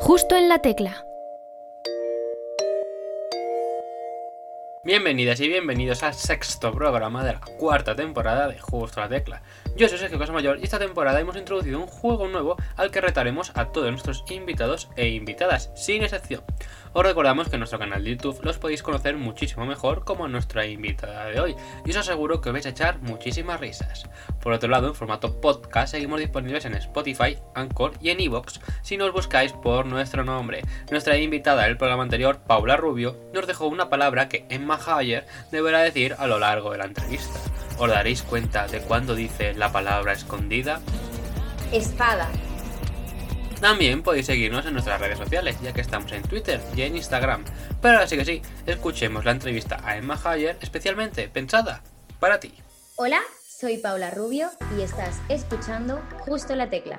Justo en la tecla. Bienvenidas y bienvenidos al sexto programa de la cuarta temporada de Justo la Tecla. Yo soy Sergio Casamayor y esta temporada hemos introducido un juego nuevo al que retaremos a todos nuestros invitados e invitadas, sin excepción. Os recordamos que nuestro canal de YouTube los podéis conocer muchísimo mejor como nuestra invitada de hoy y os aseguro que vais a echar muchísimas risas. Por otro lado, en formato podcast seguimos disponibles en Spotify, Anchor y en Evox si nos buscáis por nuestro nombre. Nuestra invitada del programa anterior, Paula Rubio, nos dejó una palabra que Emma Hayer deberá decir a lo largo de la entrevista. ¿Os daréis cuenta de cuándo dice la palabra escondida? Espada. También podéis seguirnos en nuestras redes sociales, ya que estamos en Twitter y en Instagram. Pero ahora sí que sí, escuchemos la entrevista a Emma Hayer, especialmente pensada para ti. Hola, soy Paula Rubio y estás escuchando Justo la Tecla.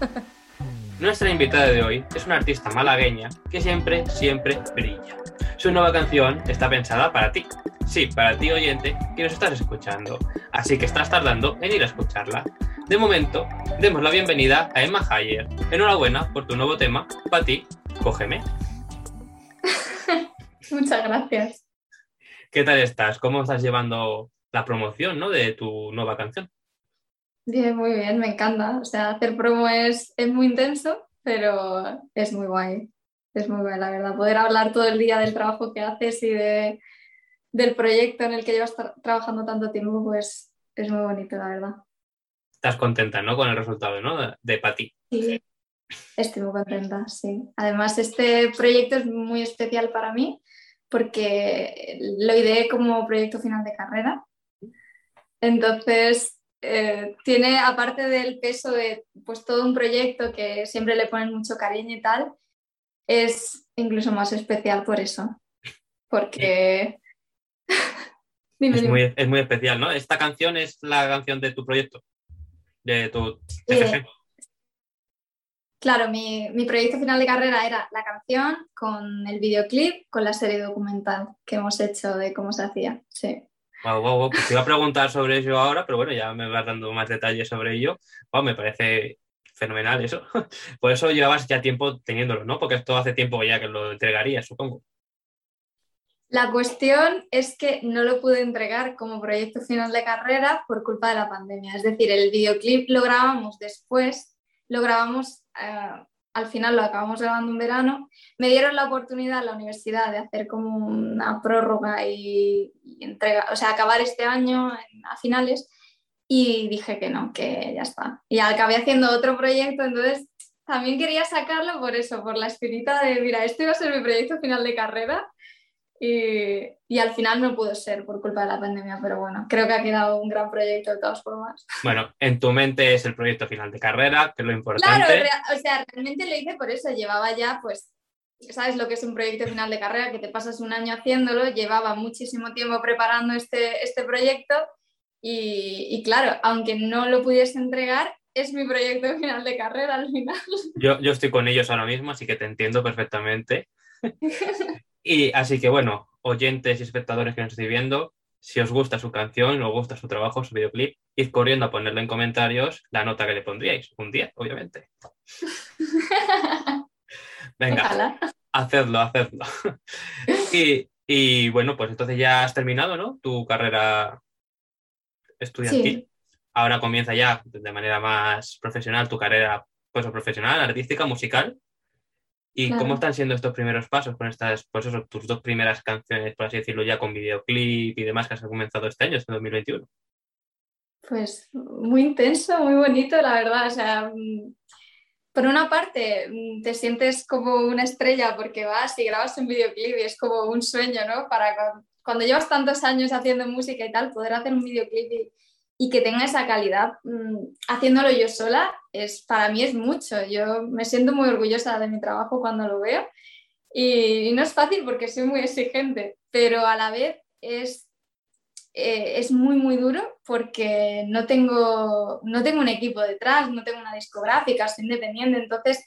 Nuestra invitada de hoy es una artista malagueña que siempre, siempre brilla. Su nueva canción está pensada para ti. Sí, para ti oyente que nos estás escuchando. Así que estás tardando en ir a escucharla. De momento, demos la bienvenida a Emma Hayer. Enhorabuena por tu nuevo tema. Para ti, cógeme. Muchas gracias. ¿Qué tal estás? ¿Cómo estás llevando la promoción ¿no? de tu nueva canción? Bien, muy bien, me encanta. O sea, hacer promo es, es muy intenso, pero es muy guay. Es muy guay, la verdad. Poder hablar todo el día del trabajo que haces y de, del proyecto en el que llevas tra- trabajando tanto tiempo, pues es muy bonito, la verdad. Estás contenta ¿no? con el resultado ¿no? de, de Pati. Sí, estoy muy contenta, sí. Además, este proyecto es muy especial para mí porque lo ideé como proyecto final de carrera. Entonces, eh, tiene, aparte del peso de pues, todo un proyecto que siempre le ponen mucho cariño y tal, es incluso más especial por eso. Porque... Dime, Es dime. muy, es muy especial, ¿no? Esta canción es la canción de tu proyecto, de tu CFG. Claro, mi, mi proyecto final de carrera era la canción con el videoclip, con la serie documental que hemos hecho de cómo se hacía. Sí. Wow, wow, wow. Pues te iba a preguntar sobre ello ahora, pero bueno, ya me vas dando más detalles sobre ello. Wow, me parece fenomenal eso. Por eso llevabas ya tiempo teniéndolo, ¿no? Porque esto hace tiempo ya que lo entregarías, supongo. La cuestión es que no lo pude entregar como proyecto final de carrera por culpa de la pandemia. Es decir, el videoclip lo grabamos después, lo grabamos, eh, al final lo acabamos grabando en verano. Me dieron la oportunidad en la universidad de hacer como una prórroga y, y entrega, o sea, acabar este año a finales y dije que no, que ya está. Y acabé haciendo otro proyecto, entonces también quería sacarlo por eso, por la espinita de, mira, este iba a ser mi proyecto final de carrera y, y al final no pudo ser por culpa de la pandemia, pero bueno, creo que ha quedado un gran proyecto de todas formas. Bueno, en tu mente es el proyecto final de carrera, que es lo Claro, importante. rea- o sea, realmente lo hice por eso, llevaba ya, pues, sabes lo que es un proyecto final de carrera, que te pasas un año haciéndolo, llevaba muchísimo tiempo preparando este, este proyecto y, y claro, aunque no lo pudiese entregar, es mi proyecto final de carrera al final. Yo, yo estoy con ellos ahora mismo, así que te entiendo perfectamente. Y así que bueno, oyentes y espectadores que nos estéis viendo, si os gusta su canción, os gusta su trabajo, su videoclip, id corriendo a ponerlo en comentarios la nota que le pondríais. Un 10, obviamente. Venga, Ojalá. hacedlo, hacedlo. Y, y, bueno, pues entonces ya has terminado, ¿no? Tu carrera estudiantil. Sí. Ahora comienza ya de manera más profesional tu carrera pues, profesional, artística, musical. ¿Y Claro. cómo están siendo estos primeros pasos con estas, pues eso, tus dos primeras canciones, por así decirlo, ya con videoclip y demás que has comenzado este año, este 2021? Pues muy intenso, muy bonito, la verdad. O sea, mm, por una parte mm, te sientes como una estrella porque vas y grabas un videoclip y es como un sueño, ¿no? Para cu- cuando llevas tantos años haciendo música y tal, poder hacer un videoclip y, y que tenga esa calidad, mm, haciéndolo yo sola, es, para mí es mucho. Yo me siento muy orgullosa de mi trabajo cuando lo veo. Y, y no es fácil porque soy muy exigente, pero a la vez es eh, es muy, muy duro porque no tengo, no tengo un equipo detrás, no tengo una discográfica, soy independiente, entonces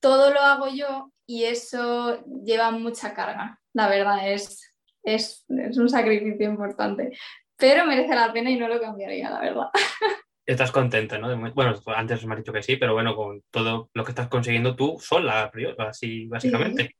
todo lo hago yo y eso lleva mucha carga, la verdad, es, es, es un sacrificio importante, pero merece la pena y no lo cambiaría, la verdad. Estás contenta, ¿no? Bueno, antes me has dicho que sí, pero bueno, con todo lo que estás consiguiendo tú sola, así básicamente.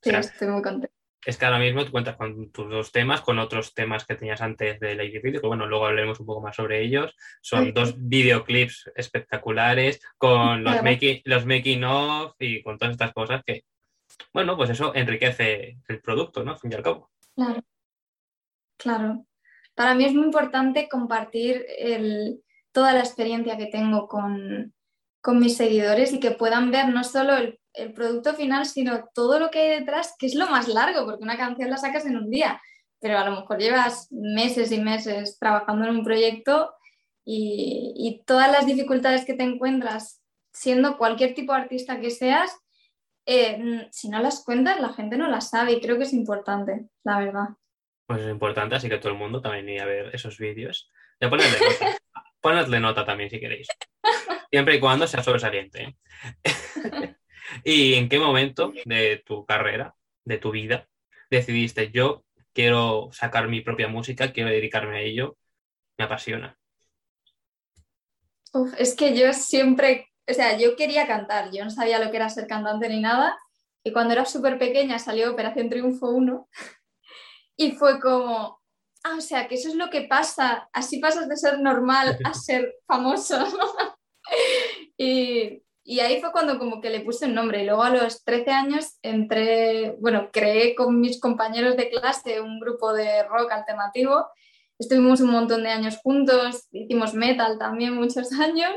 Sí, estoy muy contenta. Es que ahora mismo tú cuentas con tus dos temas, con otros temas que tenías antes de Lady Video, que bueno, luego hablaremos un poco más sobre ellos. Son dos videoclips espectaculares con los, making, los making of y con todas estas cosas que, bueno, pues eso enriquece el producto, ¿no? Al fin y al cabo. Claro. Claro. Para mí es muy importante compartir toda la experiencia que tengo con, mis seguidores y que puedan ver no solo el, producto final, sino todo lo que hay detrás, que es lo más largo, porque una canción la sacas en un día, pero a lo mejor llevas meses y meses trabajando en un proyecto y, todas las dificultades que te encuentras siendo cualquier tipo de artista que seas, eh, si no las cuentas, la gente no las sabe y creo que es importante, la verdad. Pues es importante, así que todo el mundo también iba a ver esos vídeos. Ya ponedle nota. ponedle nota también si queréis. Siempre y cuando sea sobresaliente. ¿eh? ¿Y en qué momento de tu carrera, de tu vida, decidiste yo quiero sacar mi propia música, quiero dedicarme a ello? Me apasiona. Uf, es que yo siempre, o sea, yo quería cantar, yo no sabía lo que era ser cantante ni nada. Y cuando era súper pequeña salió Operación Triunfo 1 y fue como, ah, o sea, que eso es lo que pasa, así pasas de ser normal a ser famoso. y, y, ahí fue cuando como que le puse el nombre. Y luego a los 13 años entré, bueno, creé con mis compañeros de clase un grupo de rock alternativo. Estuvimos un montón de años juntos, hicimos metal también muchos años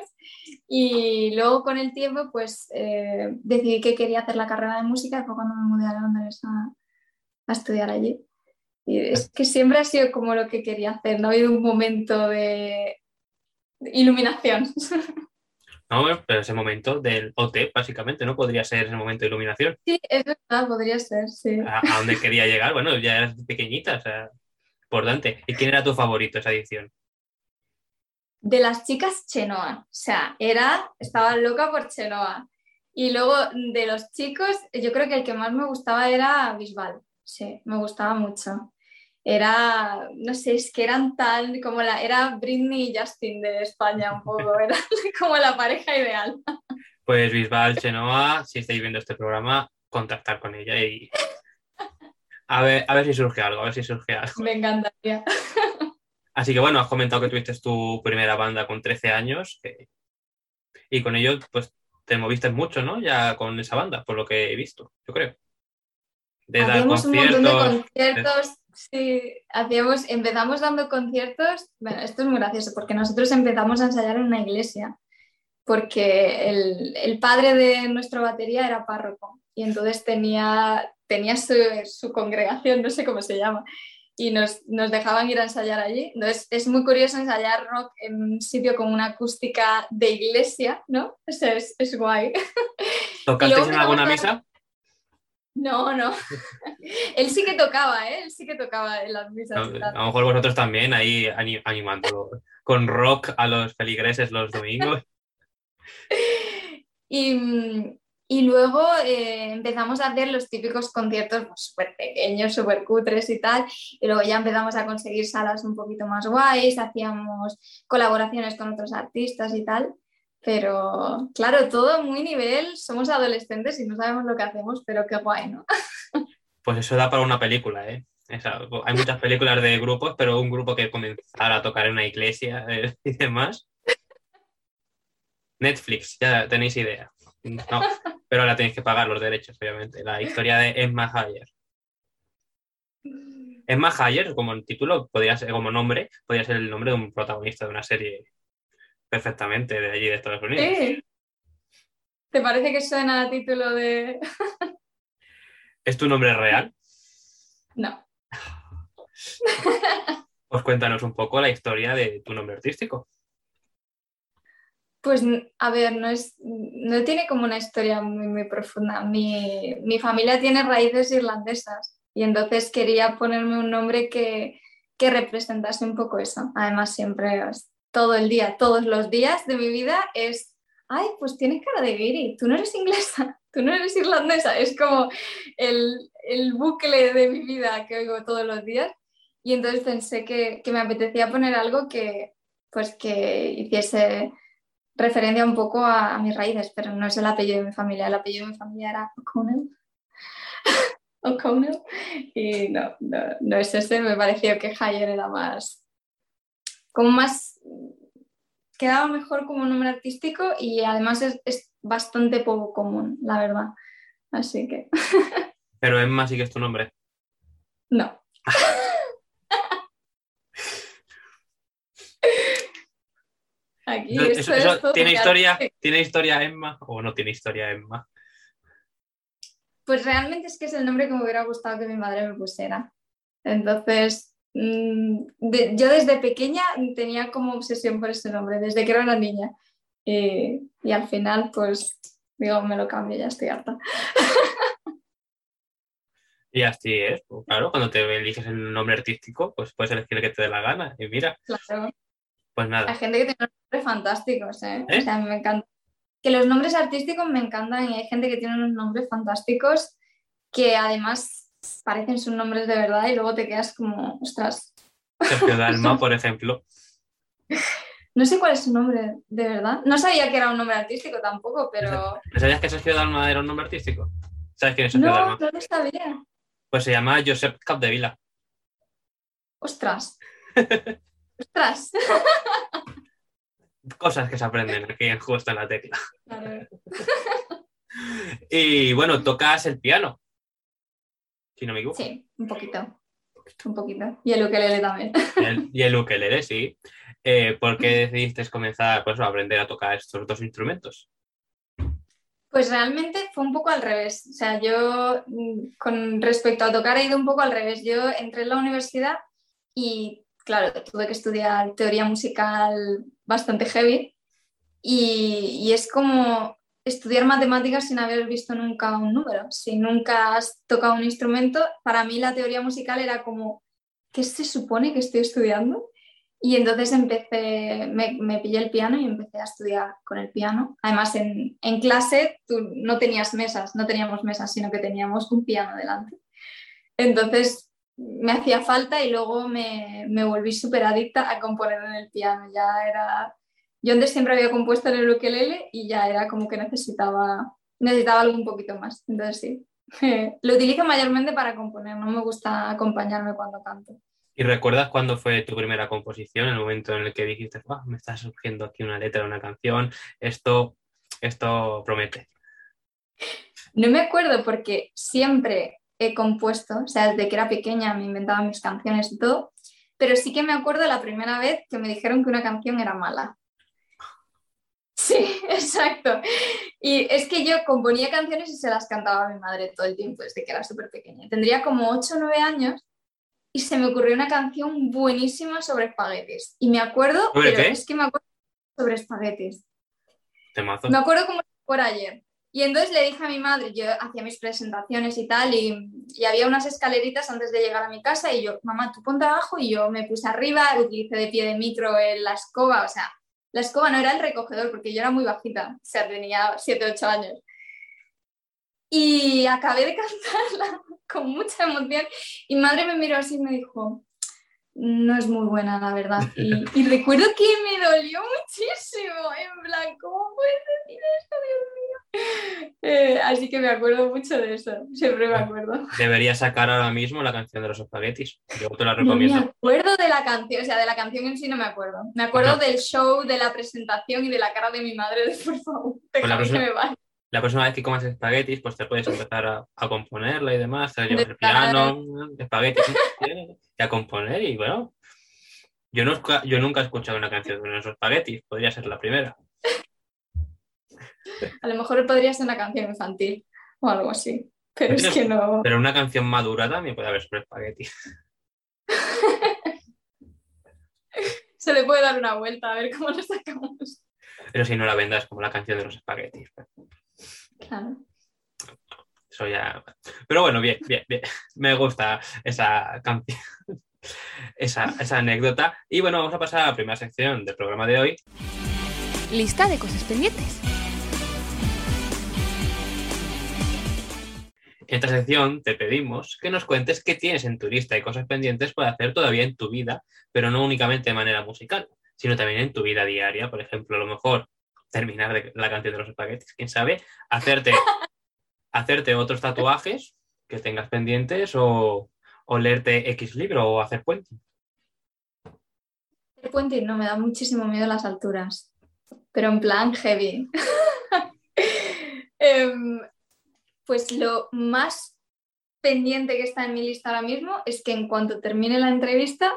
y luego con el tiempo pues eh, decidí que quería hacer la carrera de música fue cuando me mudé a Londres a, a estudiar allí. Y es que siempre ha sido como lo que quería hacer, no ha habido un momento de iluminación. No, pero ese momento del OT, básicamente, ¿no? Podría ser ese momento de iluminación. Sí, es verdad, podría ser, sí. ¿A, dónde quería llegar? Bueno, ya eras pequeñita, o sea, importante. ¿Y quién era tu favorito esa edición? De las chicas, Chenoa. O sea, era, estaba loca por Chenoa. Y luego de los chicos, yo creo que el que más me gustaba era Bisbal sí, me gustaba mucho. Era, no sé, es que eran tan como la, era Britney y Justin de España un poco, era como la pareja ideal. Pues Bisbal, Chenoa, si estáis viendo este programa, contactar con ella y a ver, a ver si surge algo, a ver si surge algo. Me encantaría. Así que bueno, has comentado que tuviste tu primera banda con 13 años y con ello pues te moviste mucho, ¿no? Ya con esa banda, por lo que he visto, yo creo hacíamos un montón de conciertos, sí, hacíamos, empezamos dando conciertos, bueno, esto es muy gracioso porque nosotros empezamos a ensayar en una iglesia, porque el, padre de nuestra batería era párroco y entonces tenía, tenía su, congregación, no sé cómo se llama, y nos, dejaban ir a ensayar allí. Entonces es muy curioso ensayar rock en un sitio con una acústica de iglesia, ¿no? O sea, es, es guay. ¿Tocasteis en alguna misa? No, no. Él sí que tocaba, ¿eh? Él sí que tocaba en las misas. a lo mejor vosotros también ahí animando con rock a los feligreses los domingos. y, luego eh, empezamos a hacer los típicos conciertos pues, súper pequeños, súper cutres y tal. Y luego ya empezamos a conseguir salas un poquito más guays, hacíamos colaboraciones con otros artistas y tal. Pero claro, todo muy nivel, somos adolescentes y no sabemos lo que hacemos, pero qué guay, ¿no? Pues eso da para una película, ¿eh? hay muchas películas de grupos, pero un grupo que comenzara a tocar en una iglesia eh, y demás. Netflix, ya tenéis idea. No, pero ahora tenéis que pagar los derechos, obviamente. La historia de Emma Hayer. Emma Hayer, como título, podría ser, como nombre, podría ser el nombre de un protagonista de una serie perfectamente de allí, de Estados Unidos. ¿Te parece que suena a título de...? ¿Es tu nombre real? No. Pues cuéntanos un poco la historia de tu nombre artístico. Pues, a ver, no, es, no tiene como una historia muy, muy profunda. Mi, mi, familia tiene raíces irlandesas y entonces quería ponerme un nombre que, que representase un poco eso. Además, siempre todo el día, todos los días de mi vida es, ay, pues tienes cara de guiri, tú no eres inglesa, tú no eres irlandesa, es como el, el bucle de mi vida que oigo todos los días. Y entonces pensé que, que me apetecía poner algo que, pues que hiciese referencia un poco a, mis raíces, pero no es el apellido de mi familia, el apellido de mi familia era O'Connell. O'Connell. Y no, no, es ese, me pareció que Hayer era más, como más, quedaba mejor como nombre artístico y además es, es bastante poco común, la verdad. Así que... Pero Emma sí que es tu nombre. No. Aquí, ¿tiene, historia, ¿Tiene historia Emma o no tiene historia Emma? Pues realmente es que es el nombre que me hubiera gustado que mi madre me pusiera. Entonces, mm, yo desde pequeña tenía como obsesión por ese nombre, desde que era una niña. Y, y al final, pues, digo, me lo cambio, ya estoy harta. Y así es, pues, claro, cuando te eliges el nombre artístico, pues puedes elegir el que te dé la gana. Y mira, claro. pues nada. Hay gente que tiene nombres fantásticos, ¿eh? O ¿Eh? sea, me encanta. Que los nombres artísticos me encantan y hay gente que tiene unos nombres fantásticos que además parecen sus nombres de verdad y luego te quedas como, ostras. Sergio Dalma, por ejemplo. No sé cuál es su nombre, de verdad. No sabía que era un nombre artístico tampoco, pero. ¿No sabías que Sergio Dalma era un nombre artístico? ¿Sabes quién es Sergio Dalma? No, no lo sabía. Pues se llama Josep Capdevila. Ostras. Ostras. Cosas que se aprenden aquí en Justo en la Tecla. y bueno, tocas el piano. Si no me equivoco. Sí, un poquito. Un poquito. Y el ukelele también. y el ukelele, sí. Eh, ¿Por qué decidiste comenzar pues, a aprender a tocar estos dos instrumentos? Pues realmente fue un poco al revés. O sea, yo mm, con respecto a tocar he ido un poco al revés. Yo entré en la universidad y, claro, tuve que estudiar teoría musical bastante heavy y, y es como estudiar matemáticas sin haber visto nunca un número. Si nunca has tocado un instrumento, para mí la teoría musical era como, ¿qué se supone que estoy estudiando? Y entonces empecé, me, me, pillé el piano y empecé a estudiar con el piano. Además, en, clase tú no tenías mesas, no teníamos mesas, sino que teníamos un piano delante. Entonces me hacía falta y luego me, me volví súper adicta a componer en el piano. Ya era... Yo antes siempre había compuesto en el ukelele y ya era como que necesitaba, necesitaba algo un poquito más. Entonces sí, lo utilizo mayormente para componer, no me gusta acompañarme cuando canto. ¿Y recuerdas cuándo fue tu primera composición? El momento en el que dijiste, me está surgiendo aquí una letra una canción, esto, esto promete. No me acuerdo porque siempre he compuesto, o sea, desde que era pequeña me inventaba mis canciones y todo, pero sí que me acuerdo la primera vez que me dijeron que una canción era mala. Sí, exacto. Y es que yo componía canciones y se las cantaba a mi madre todo el tiempo desde que era súper pequeña. Tendría como 8 o 9 años y se me ocurrió una canción buenísima sobre espaguetis. Y me acuerdo, pero es que me acuerdo sobre espaguetis. Me acuerdo como por ayer. Y entonces le dije a mi madre, yo hacía mis presentaciones y tal, y, y, había unas escaleritas antes de llegar a mi casa, y yo, mamá, tú ponte abajo, y yo me puse arriba, utilicé de pie de micro en la escoba, o sea, la escoba no era el recogedor, porque yo era muy bajita, o sea, tenía 7, 8 años. Y acabé de cantarla con mucha emoción y madre me miró así y me dijo, no es muy buena, la verdad. Y, recuerdo que me dolió muchísimo, en plan, ¿cómo puedes decir esto, Dios mío? Eh, así que me acuerdo mucho de eso, siempre me acuerdo. Debería sacar ahora mismo la canción de los espaguetis, yo te la recomiendo. No me acuerdo de la canción, o sea, de la canción en sí no me acuerdo. Me acuerdo del show, de la presentación y de la cara de mi madre de, por favor, pues la próxima... que me vaya la próxima vez que comas espaguetis, pues te puedes empezar a, a componerla y demás, a llevar el piano, espaguetis y a componer y bueno, yo, no, yo nunca he escuchado una canción de esos espaguetis, podría ser la primera. A lo mejor podría ser una canción infantil o algo así, pero es que no... Pero una canción madura también puede haber sobre espaguetis. Se le puede dar una vuelta a ver cómo lo sacamos. Pero si no la vendas como la canción de los espaguetis. Claro. Eso ya. Pero bueno, bien, bien, bien. Me gusta esa canción. Esa, esa anécdota. Y bueno, vamos a pasar a la primera sección del programa de hoy. Lista de cosas pendientes. Esta sección te pedimos que nos cuentes qué tienes en tu lista y cosas pendientes para hacer todavía en tu vida, pero no únicamente de manera musical, sino también en tu vida diaria. Por ejemplo, a lo mejor terminar de la canción de los espaguetis, quién sabe, hacerte, hacerte otros tatuajes que tengas pendientes o, o leerte X libro o hacer puente. El puente no me da muchísimo miedo las alturas, pero en plan heavy. Em, pues lo más pendiente que está en mi lista ahora mismo es que en cuanto termine la entrevista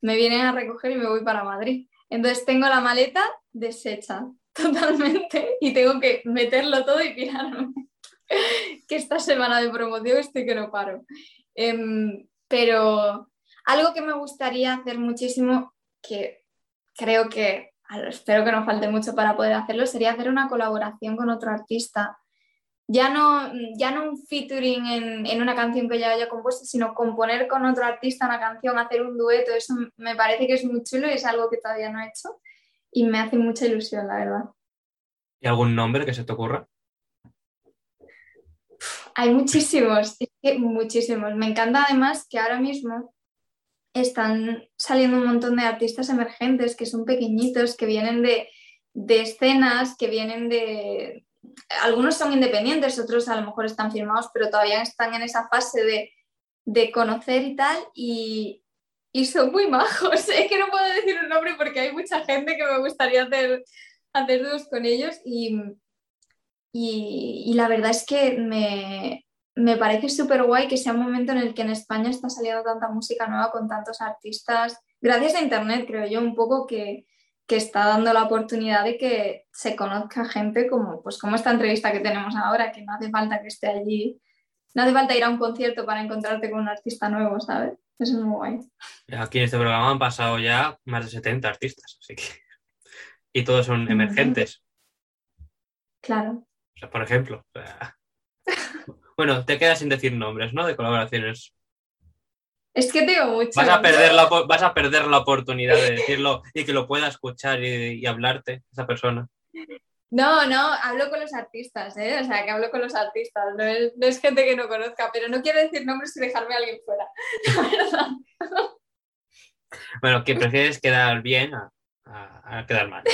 me vienen a recoger y me voy para Madrid. Entonces tengo la maleta deshecha totalmente y tengo que meterlo todo y pirarme. que esta semana de promoción estoy que no paro. Em, pero algo que me gustaría hacer muchísimo, que creo que espero que no falte mucho para poder hacerlo, sería hacer una colaboración con otro artista. Ya no, ya no un featuring en, en una canción que ya haya compuesto, sino componer con otro artista una canción, hacer un dueto, eso me parece que es muy chulo y es algo que todavía no he hecho y me hace mucha ilusión, la verdad. ¿Y algún nombre que se te ocurra? Hay muchísimos, muchísimos. Me encanta además que ahora mismo están saliendo un montón de artistas emergentes que son pequeñitos, que vienen de, escenas, que vienen de... Algunos son independientes, otros a lo mejor están firmados, pero todavía están en esa fase de, conocer y tal, y, son muy majos. Es que no puedo decir un nombre porque hay mucha gente que me gustaría hacer, hacer dos con ellos y, y, la verdad es que me, me parece súper guay que sea un momento en el que en España está saliendo tanta música nueva con tantos artistas, gracias a Internet, creo yo, un poco que, que está dando la oportunidad de que se conozca gente como, pues como esta entrevista que tenemos ahora, que no hace falta que esté allí, no hace falta ir a un concierto para encontrarte con un artista nuevo, ¿sabes? Eso es muy guay. Aquí en este programa han pasado ya más de 70 artistas, así que... Y todos son emergentes. Claro por ejemplo. bueno, te quedas sin decir nombres, ¿no? De colaboraciones. Es que tengo mucho. Vas a perder la, vas a perder la oportunidad de decirlo y que lo pueda escuchar y, hablarte esa persona. No, no, hablo con los artistas, ¿eh? O sea, que hablo con los artistas, no es, gente que no conozca, pero no quiero decir nombres y dejarme a alguien fuera, Bueno, que prefieres quedar bien a quedar mal.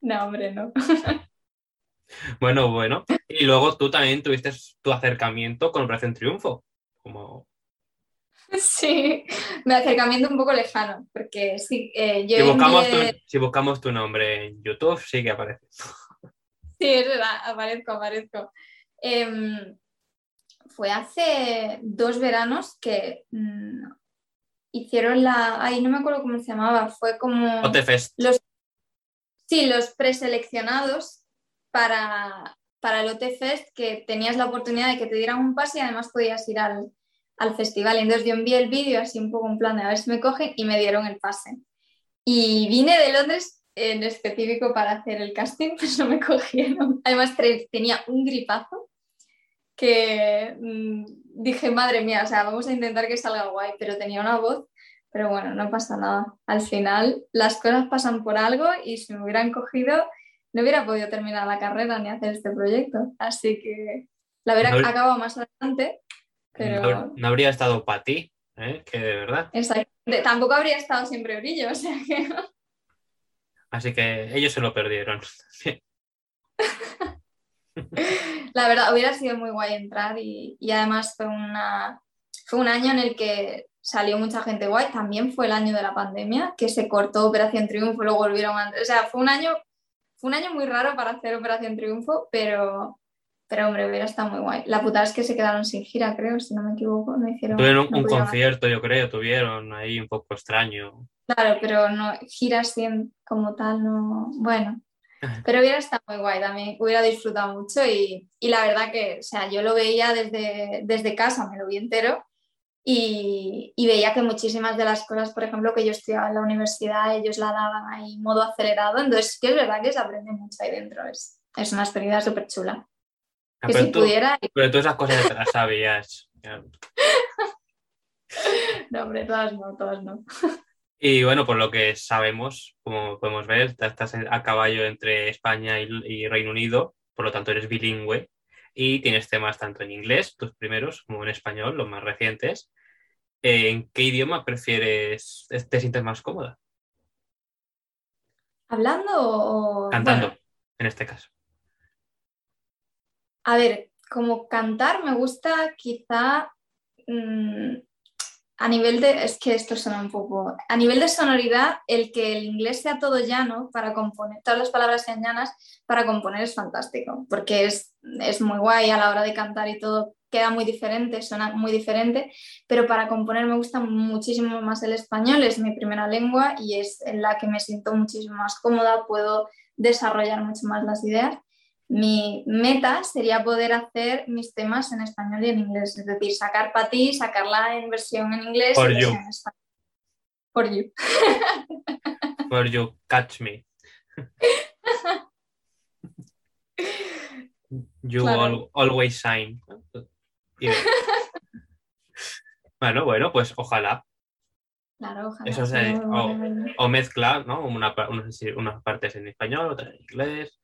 No, hombre, no. Bueno, bueno. Y luego tú también tuviste tu acercamiento con Operación Triunfo. Como... Sí, mi acercamiento un poco lejano, porque sí, eh, yo... Si buscamos, tu, si buscamos, tu, nombre en YouTube, sí que aparece. Sí, es verdad, aparezco, aparezco. Em, fue hace dos veranos que mm, hicieron la... Ay, no me acuerdo cómo se llamaba, fue como... Otefest. Los... Sí, los preseleccionados para, para el OT Fest que tenías la oportunidad de que te dieran un pase y además podías ir al, al festival. Entonces yo envié el vídeo así un poco en plan de a ver si me cogen y me dieron el pase. Y vine de Londres en específico para hacer el casting, pues no me cogieron. Además tenía un gripazo que mm, dije, madre mía, o sea, vamos a intentar que salga guay, pero tenía una voz, pero bueno, no pasa nada. Al final las cosas pasan por algo y si me hubieran cogido no hubiera podido terminar la carrera ni hacer este proyecto. Así que la hubiera acabado más adelante, pero... No, habría estado para ti, ¿eh? que de verdad. Tampoco habría estado siempre brillo, o sea que... Así que ellos se lo perdieron. la verdad, hubiera sido muy guay entrar y, además fue, una, fue un año en el que salió mucha gente guay. También fue el año de la pandemia, que se cortó Operación Triunfo, luego volvieron a... O sea, fue un año fue un año muy raro para hacer Operación Triunfo, pero, pero hombre, hubiera estado muy guay. La putada es que se quedaron sin gira, creo, si no me equivoco. No hicieron, tuvieron un, concierto, yo creo, tuvieron ahí un poco extraño. Claro, pero no, giras como tal, no. Bueno. Pero hubiera estado muy guay también, hubiera disfrutado mucho y, y, la verdad que, o sea, yo lo veía desde, desde casa, me lo vi entero y, veía que muchísimas de las cosas, por ejemplo, que yo estudiaba en la universidad, ellos la daban ahí modo acelerado, entonces que es verdad que se aprende mucho ahí dentro, es, es una experiencia súper chula. Ah, pero, tú, pero tú esas cosas te las sabías. no, hombre, todas no, todas no. Y bueno, por lo que sabemos, como podemos ver, estás a caballo entre España y Reino Unido, por lo tanto eres bilingüe y tienes temas tanto en inglés, tus primeros, como en español, los más recientes. ¿En qué idioma prefieres, te sientes más cómoda? ¿Hablando o...? Cantando, bueno, en este caso. A ver, como cantar me gusta quizá mm, a nivel de, es que esto suena un poco, a nivel de sonoridad, el que el inglés sea todo llano para componer, todas las palabras sean llanas para componer es fantástico, porque es, es muy guay a la hora de cantar y todo queda muy diferente, suena muy diferente, pero para componer me gusta muchísimo más el español, es mi primera lengua y es en la que me siento muchísimo más cómoda, puedo desarrollar mucho más las ideas mi meta sería poder hacer mis temas en español y en inglés, es decir, sacar para ti, sacarla en versión en inglés For y you. en español. For you. For you catch me. You Claro. always shine. Y- bueno, bueno, pues ojalá. Claro, ojalá. Eso bueno. O mezcla, ¿no? Una, pa- unas, unas partes en español, otras en inglés.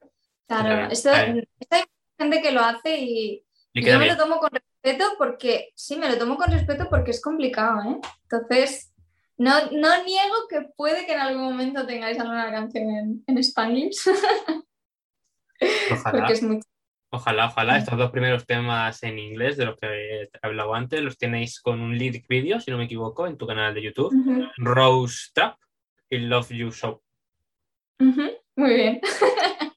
Claro, bien. esto hay gente que lo hace y, yo me bien. lo tomo con respeto porque, sí, me lo tomo con respeto porque es complicado, ¿eh? Entonces, no, no niego que puede que en algún momento tengáis alguna canción en, en Spanglish, Ojalá. porque es muy Ojalá, ojalá. Sí. Estos dos primeros temas en inglés de los que he hablado antes los tenéis con un lyric video, si no me equivoco, en tu canal de YouTube. Rose Trap y Love You So. Muy bien.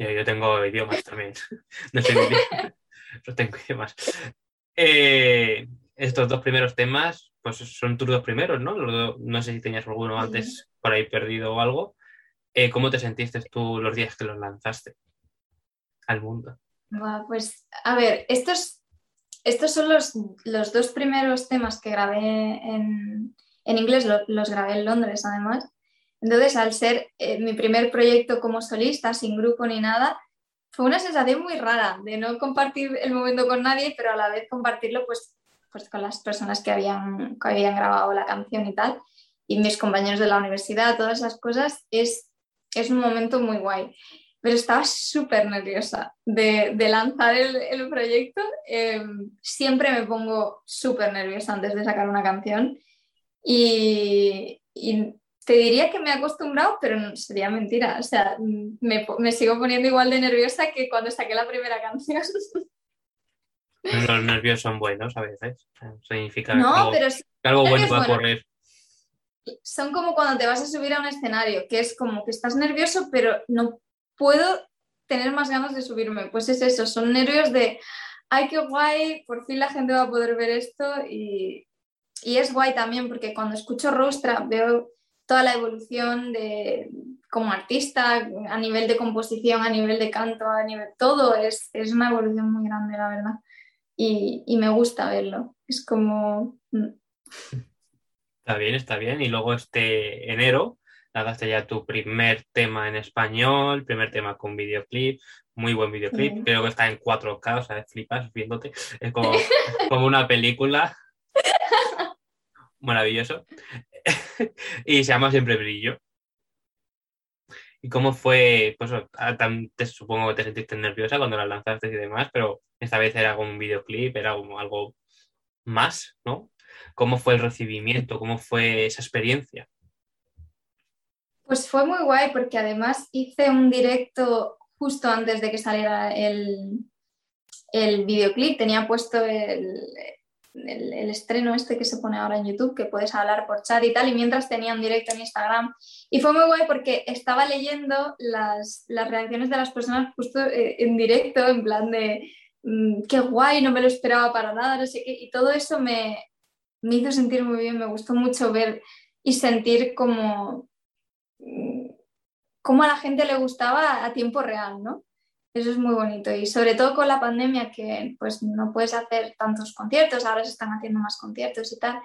Yo, yo tengo idiomas también. No soy bilingüe, pero tengo idiomas. Eh, estos dos primeros temas, pues son tus dos primeros, ¿no? Los no sé si tenías alguno antes por ahí perdido o algo. Eh, ¿Cómo te sentiste tú los días que los lanzaste al mundo? Pues, a ver, estos, estos son los, los dos primeros temas que grabé en, en inglés, lo- los grabé en Londres además. Entonces, al ser eh, mi primer proyecto como solista, sin grupo ni nada, fue una sensación muy rara de no compartir el momento con nadie, pero a la vez compartirlo pues, pues con las personas que habían, que habían grabado la canción y tal, y mis compañeros de la universidad, todas esas cosas, es, es un momento muy guay pero estaba súper nerviosa de, lanzar el, el proyecto. Eh, siempre me pongo súper nerviosa antes de sacar una canción y, y te diría que me he acostumbrado, pero no- sería mentira. O sea, me, me sigo poniendo igual de nerviosa que cuando saqué la primera canción. Los nervios son buenos a veces. Significa que no, algo, pero sí que algo bueno va a ocurrir. son como cuando te vas a subir a un escenario, que es como que estás nervioso, pero no puedo tener más ganas de subirme. Pues es eso, son nervios de, ay, qué guay, por fin la gente va a poder ver esto y, y es guay también porque cuando escucho Rostra veo toda la evolución de como artista, a nivel de composición, a nivel de canto, a nivel todo, es, es una evolución muy grande, la verdad. Y, y me gusta verlo. Es como... mm, Está bien, está bien. Y luego este enero lanzaste ya tu primer tema en español, primer tema con videoclip, muy buen videoclip. Sí. Creo que está en 4K, o sea, flipas viéndote. Es como, como una película. Maravilloso. y se llama Siempre Brillo. ¿Y cómo fue? Pues ah, te, supongo que te sentiste nerviosa cuando la lanzaste y demás, pero esta vez era como un videoclip, era como algo más, ¿no? ¿Cómo fue el recibimiento? ¿Cómo fue esa experiencia? Pues fue muy guay porque además hice un directo justo antes de que saliera el, el videoclip. Tenía puesto el, el- estreno este que se pone ahora en YouTube, que puedes hablar por chat y tal, y mientras tenía un directo en Instagram. Y fue muy guay porque estaba leyendo las, las reacciones de las personas justo eh, en directo, en plan de mm, qué guay, no me lo esperaba para nada, no sé qué. Y todo eso me, me hizo sentir muy bien, me gustó mucho ver y sentir como mm, cómo a la gente le gustaba a tiempo real, ¿no? Eso es muy bonito y sobre todo con la pandemia que pues no puedes hacer tantos conciertos, ahora se están haciendo más conciertos y tal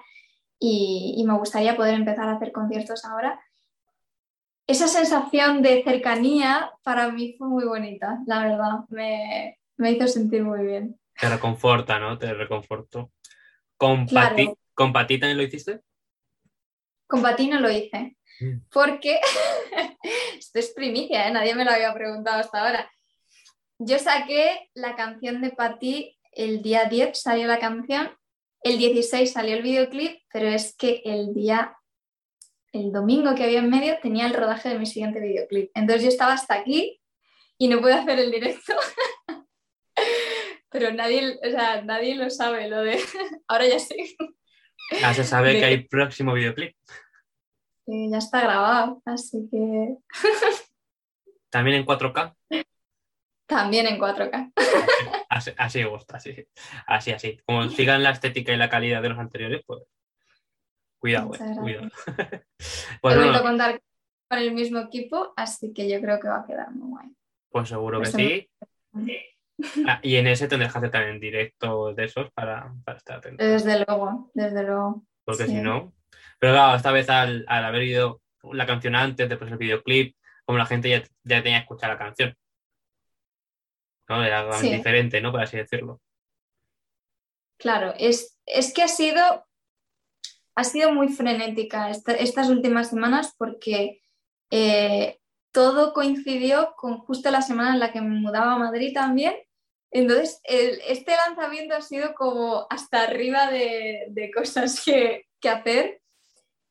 y, y me gustaría poder empezar a hacer conciertos ahora. Esa sensación de cercanía para mí fue muy bonita, la verdad, me, me hizo sentir muy bien. Te reconforta, ¿no? Te reconfortó. ¿Con, Claro. Pati, ¿Con Pati también lo hiciste? Con Pati no lo hice, Mm. porque esto es primicia, ¿eh? nadie me lo había preguntado hasta ahora. Yo saqué la canción de Pati el día 10, salió la canción, el 16 salió el videoclip, pero es que el día el domingo que había en medio tenía el rodaje de mi siguiente videoclip. Entonces yo estaba hasta aquí y no pude hacer el directo. Pero nadie, o sea, nadie lo sabe, lo de ahora ya sí. Ya se sabe De- que hay próximo videoclip. Eh, ya está grabado, así que También en 4K. También en 4K. Así, así gusta, así. Así, así. Como sigan la estética y la calidad de los anteriores, pues. Cuidado, eh, cuidado. Pues, bueno, contar con el mismo equipo, así que yo creo que va a quedar muy guay. pues seguro que sí. Ah, y en ese tendrás que hacer también directos de esos para, para estar atento. Desde luego, desde luego. Porque sí. si no. Pero claro, esta vez al, al haber ido la canción antes, después el videoclip, como la gente ya, ya tenía que escuchar la canción. ¿No? Era algo Sí. diferente, ¿no? Por así decirlo. Claro, es, es que ha sido, ha sido muy frenética esta- estas últimas semanas porque eh, todo coincidió con justo la semana en la que me mudaba a Madrid también. Entonces, el- este lanzamiento ha sido como hasta arriba de, de cosas que, que hacer.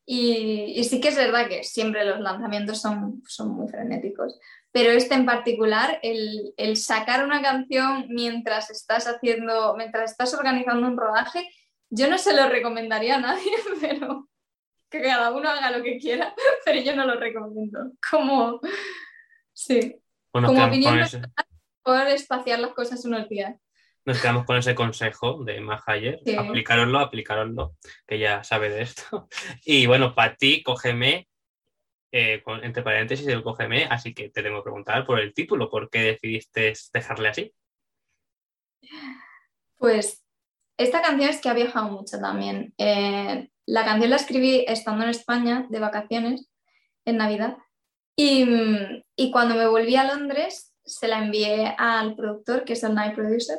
Y, y sí que es verdad que siempre los lanzamientos son, son muy frenéticos. Pero este en particular, el, el sacar una canción mientras estás haciendo, mientras estás organizando un rodaje, yo no se lo recomendaría a nadie, pero que cada uno haga lo que quiera, pero yo no lo recomiendo. Como, sí, Pues nos Como opinión ese, poder espaciar las cosas unos días. nos quedamos con ese consejo de Mahayer. Sí. Aplicároslo, aplicároslo, que ya sabe de esto. Y bueno, para ti, cógeme, eh, entre paréntesis, el cógeme, así que te tengo que preguntar por el título, ¿por qué decidiste dejarle así? Pues esta canción es que ha viajado mucho también. Eh, la canción la escribí estando en España de vacaciones en Navidad y cuando me volví a Londres se la envié al productor que es el Night Producer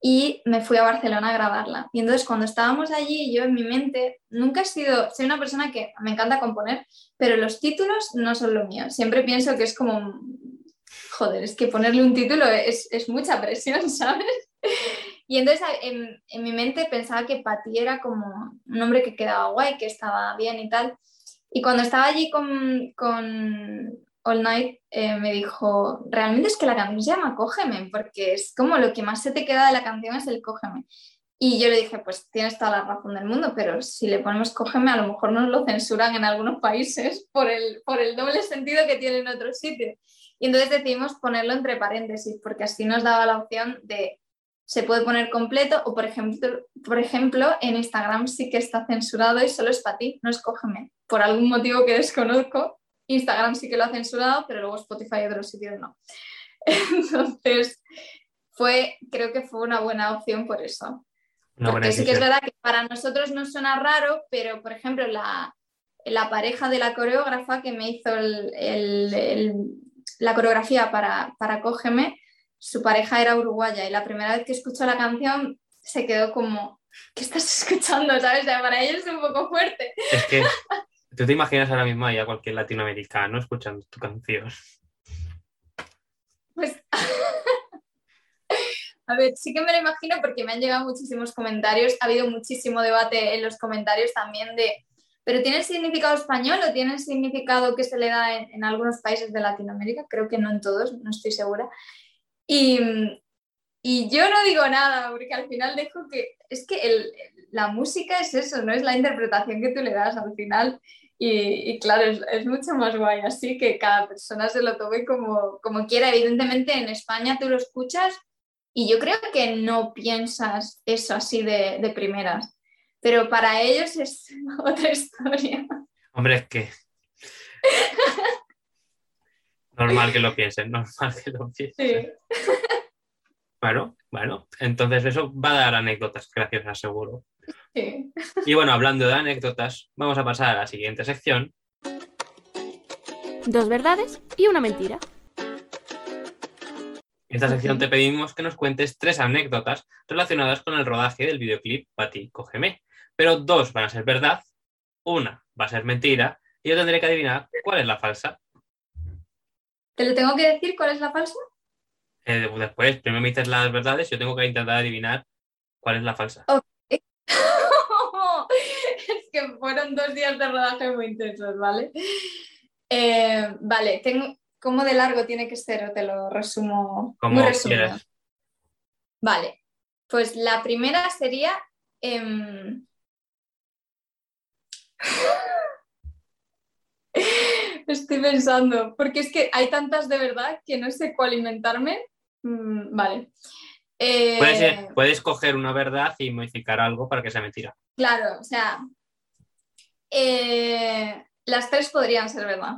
y me fui a Barcelona a grabarla. Y entonces cuando estábamos allí yo en mi mente nunca he sido, soy una persona que me encanta componer, pero los títulos no son lo mío. Siempre pienso que es como, joder, es que ponerle un título es, es mucha presión, ¿sabes? Y entonces en, en mi mente pensaba que Pati era como un nombre que quedaba guay, que estaba bien y tal. Y cuando estaba allí con, con All Night, eh, me dijo, realmente es que la canción se llama Cógeme, porque es como lo que más se te queda de la canción es el Cógeme. Y yo le dije, pues tienes toda la razón del mundo, pero si le ponemos Cógeme, a lo mejor nos lo censuran en algunos países por el, por el doble sentido que tiene en otros sitios. Y entonces decidimos ponerlo entre paréntesis, porque así nos daba la opción de se puede poner completo o por ejemplo, por ejemplo en Instagram sí que está censurado y solo es para ti, no escógeme. Por algún motivo que desconozco, Instagram sí que lo ha censurado, pero luego Spotify y otros sitios no. Entonces, fue, creo que fue una buena opción por eso. Una Porque sí que es verdad que para nosotros no suena raro, pero por ejemplo la, la pareja de la coreógrafa que me hizo el- el- el- la coreografía para, para Cógeme, su pareja era uruguaya y la primera vez que escuchó la canción se quedó como, ¿qué estás escuchando? ¿Sabes? O sea, para ellos es un poco fuerte. Es que tú te imaginas ahora mismo a cualquier latinoamericano escuchando tu canción. Pues, a ver, sí que me lo imagino porque me han llegado muchísimos comentarios, ha habido muchísimo debate en los comentarios también de, ¿pero tiene significado español o tiene significado que se le da en, en algunos países de Latinoamérica? Creo que no en todos, no estoy segura. Y, y yo no digo nada porque al final dejo que, es que el- la música es eso, no es la interpretación que tú le das al final. Y, y claro, es, es mucho más guay, así que cada persona se lo tome como, como quiera. Evidentemente en España tú lo escuchas y yo creo que no piensas eso así de, de primeras, pero para ellos es otra historia. Hombre, es que. Normal que lo piensen, normal que lo piensen. Sí. Bueno, bueno, entonces eso va a dar anécdotas graciosas, seguro. Sí. Y bueno, hablando de anécdotas, vamos a pasar a la siguiente sección. Dos verdades y una mentira. En esta sección te pedimos que nos cuentes tres anécdotas relacionadas con el rodaje del videoclip Pati, cógeme. Pero dos van a ser verdad, una va a ser mentira y yo tendré que adivinar cuál es la falsa. ¿Te lo tengo que decir cuál es la falsa? Eh, después, primero me dices las verdades, yo tengo que intentar adivinar cuál es la falsa. no, es que fueron dos días de rodaje muy intensos, ¿vale? Eh, vale, tengo, ¿cómo de largo tiene que ser? O te lo resumo Como muy resumido. quieras. Vale, pues la primera sería... em, Estoy pensando, porque es que hay tantas de verdad que no sé cuál inventarme. Mm, vale. Eh, Puedes, puedes coger una verdad y modificar algo para que sea mentira. Claro, o sea, eh, las tres podrían ser verdad.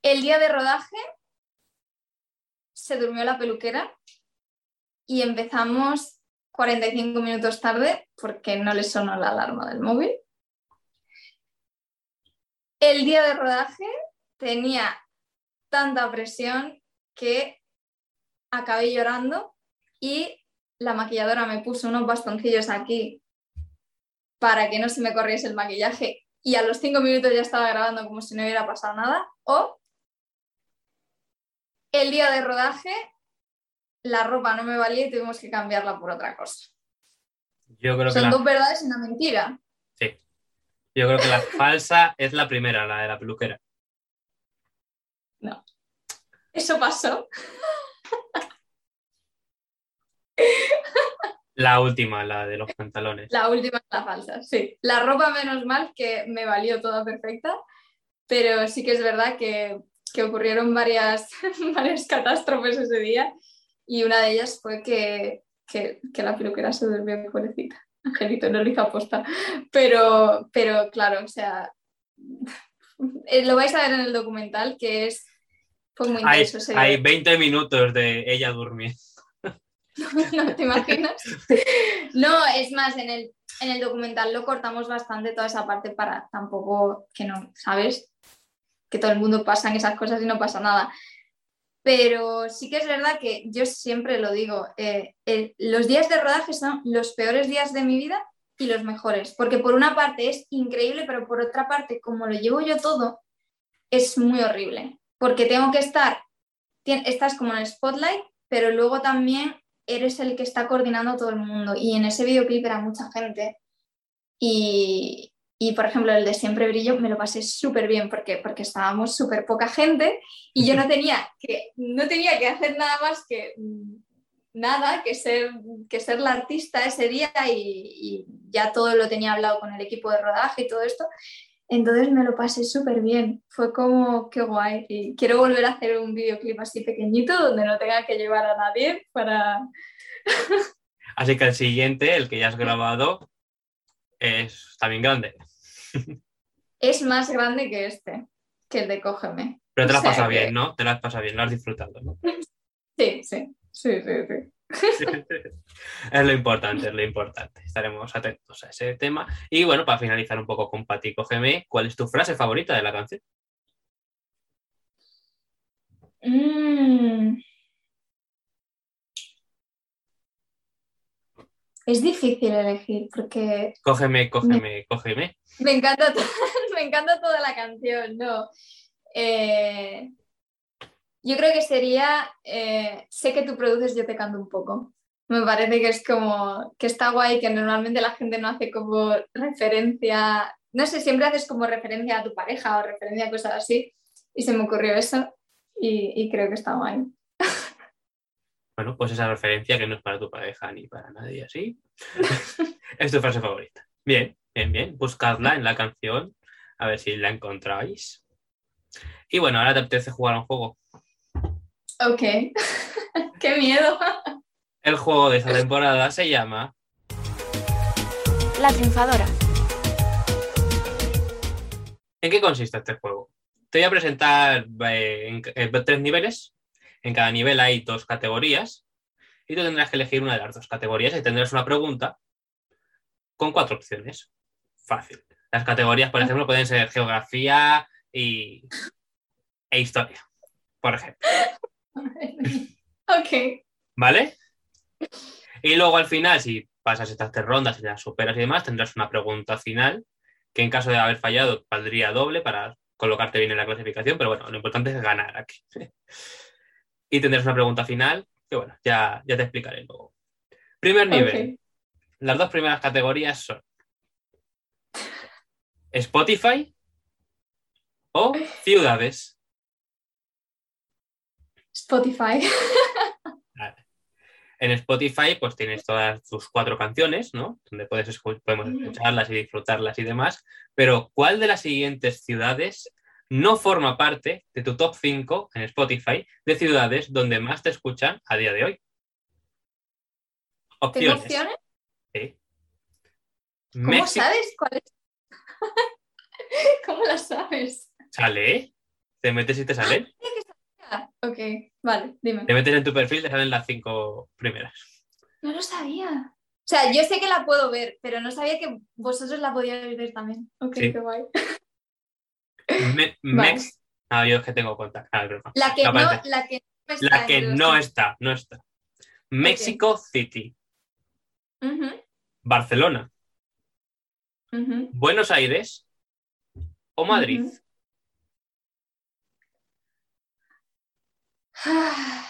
El día de rodaje se durmió la peluquera y empezamos 45 minutos tarde porque no le sonó la alarma del móvil. El día de rodaje tenía tanta presión que acabé llorando y la maquilladora me puso unos bastoncillos aquí para que no se me corriese el maquillaje y a los cinco minutos ya estaba grabando como si no hubiera pasado nada. O el día de rodaje la ropa no me valía y tuvimos que cambiarla por otra cosa. Yo creo que Son la, dos verdades y una mentira. yo creo que la falsa es la primera, la de la peluquera. Eso pasó. La última, la de los pantalones. La última es la falsa, sí. La ropa menos mal que me valió toda perfecta, pero sí que es verdad que, que ocurrieron varias, varias catástrofes ese día y una de ellas fue que, que, que la peluquera se durmió, pobrecita. Angelito, no lo hizo aposta. Pero, pero claro, o sea, eh, lo vais a ver en el documental que es fue muy Hay, intenso día. hay 20 minutos de ella durmiendo. ¿No te imaginas? No, es más, en el, en el documental lo cortamos bastante toda esa parte para tampoco que no, ¿sabes? Que todo el mundo pasa en esas cosas y no pasa nada. Pero sí que es verdad que yo siempre lo digo, eh, los días de rodaje son los peores días de mi vida y los mejores, porque por una parte es increíble, pero por otra parte, como lo llevo yo todo, es muy horrible, porque tengo que estar, estás como en el spotlight, pero luego también eres el que está coordinando a todo el mundo. Y en ese videoclip era mucha gente. Y, y, por ejemplo, el de Siempre Brillo me lo pasé súper bien porque, porque estábamos súper poca gente y yo no tenía, que, no tenía que hacer nada más que mm, nada, que ser, que ser la artista ese día y, y ya todo lo tenía hablado con el equipo de rodaje y todo esto. Entonces me lo pasé súper bien, fue como qué guay. Y quiero volver a hacer un videoclip así pequeñito donde no tenga que llevar a nadie para... Así que el siguiente, el que ya has grabado, es también grande. Es más grande que este, que el de Cógeme. Pero te lo has pasado que- bien, ¿no? Te lo has pasado bien, lo has disfrutado, ¿no? Sí, sí, sí, sí, sí. Es lo importante, es lo importante. Estaremos atentos a ese tema. Y bueno, para finalizar un poco con Pati, cógeme, ¿cuál es tu frase favorita de la canción? Mm. Es difícil elegir porque Cógeme, cógeme, cógeme. me encanta, me encanta toda la canción, ¿no? Eh, yo creo que sería eh, Sé que tú produces, yo te canto un poco. Me parece que es como que está guay, que normalmente la gente no hace como referencia, no sé, siempre haces como referencia a tu pareja o referencia a cosas así. Y se me ocurrió eso y, creo que está guay. Bueno, pues esa referencia que no es para tu pareja ni para nadie así. es tu frase favorita. Bien, bien, bien. Buscadla en la canción, a ver si la encontráis. Y bueno, ahora te apetece jugar a un juego. Ok, qué miedo. El juego de esta temporada se llama La triunfadora. ¿En qué consiste este juego? Te voy a presentar eh, en- en tres niveles. En cada nivel hay dos categorías y tú tendrás que elegir una de las dos categorías y tendrás una pregunta con cuatro opciones. Fácil. Las categorías, por ejemplo, pueden ser geografía y... e historia, por ejemplo. ok, ¿Vale? Y luego al final, si pasas estas tres rondas y las superas y demás, tendrás una pregunta final que en caso de haber fallado valdría doble para colocarte bien en la clasificación, pero bueno, lo importante es ganar aquí. y tendrás una pregunta final que bueno, ya, ya te explicaré luego. Primer nivel. Las dos primeras categorías son Spotify o ciudades. Spotify. En Spotify, pues tienes todas tus cuatro canciones, ¿no? Donde puedes podemos escucharlas y disfrutarlas y demás. Pero, ¿cuál de las siguientes ciudades no forma parte de tu top 5 en Spotify de ciudades donde más te escuchan a día de hoy? ¿Tengo Opciones. opciones? Sí. ¿Cómo México. sabes cuál es? ¿Cómo las sabes? Sale. Te metes y te salen. Ah, ok, vale, dime. Te metes en tu perfil te salen las cinco primeras. No lo sabía. O sea, yo sé que la puedo ver, pero no sabía que vosotros la podíais ver también. Ok, Sí. qué guay. Me- Vale. Mex. Ah, yo es que tengo cuenta. Ah. La que no, la que no está La que no está, no está. Mexico City, Barcelona. Buenos Aires o Madrid.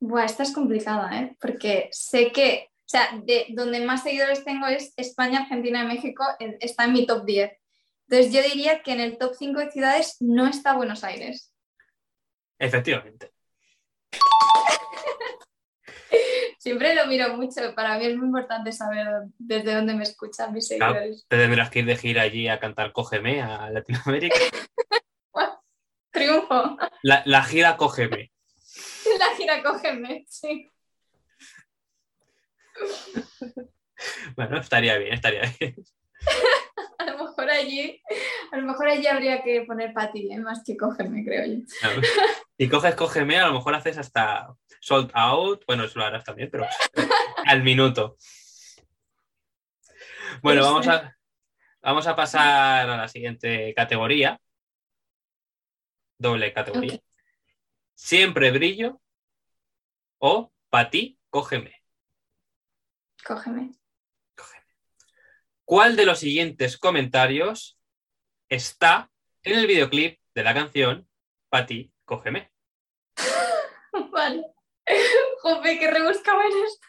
Buah, esta es complicada, ¿eh? Porque sé que, o sea, de donde más seguidores tengo es España, Argentina y México, en- está en mi top 10. Entonces yo diría que en el top 5 de ciudades no está Buenos Aires. Efectivamente. Siempre lo miro mucho, para mí es muy importante saber desde dónde me escuchan mis Claro. seguidores. Te tendrás que ir de gira allí a cantar Cógeme a Latinoamérica. La, la gira Cógeme. La gira cógeme, sí. Bueno, estaría bien, estaría bien. A lo mejor allí, a lo mejor allí habría que poner Pati, ¿eh? más que cógeme, creo yo. Y coges Cógeme, a lo mejor haces hasta sold out. Bueno, eso lo harás también, pero al minuto. Bueno, No vamos a, vamos a pasar a la siguiente categoría. Doble categoría. Siempre brillo o para ti, cógeme. Cógeme. ¿Cuál de los siguientes comentarios está en el videoclip de la canción para ti, cógeme? Vale. Jope, qué rebuscado eres.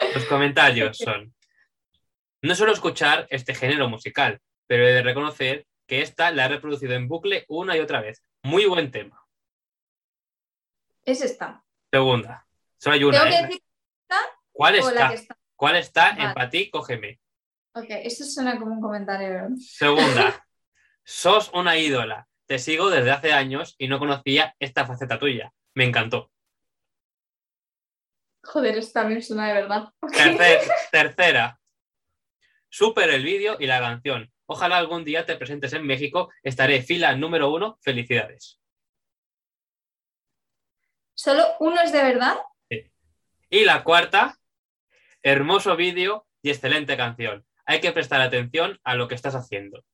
Los comentarios son: No suelo escuchar este género musical, pero he de reconocer que esta la he reproducido en bucle una y otra vez. Muy buen tema. Es esta. Segunda. Solo hay una. ¿Tengo que ¿eh? decir ¿Cuál o la está? que está? ¿Cuál está en Vale. para ti, cógeme? Ok, eso suena como un comentario. Segunda. Sos una ídola. Te sigo desde hace años y no conocía esta faceta tuya. Me encantó. Joder, eso también suena de verdad. Tercer- tercera. Super el vídeo y la canción. Ojalá algún día te presentes en México. Estaré fila número uno. Felicidades. ¿Solo uno es de verdad? Y la cuarta. Hermoso vídeo y excelente canción. Hay que prestar atención a lo que estás haciendo.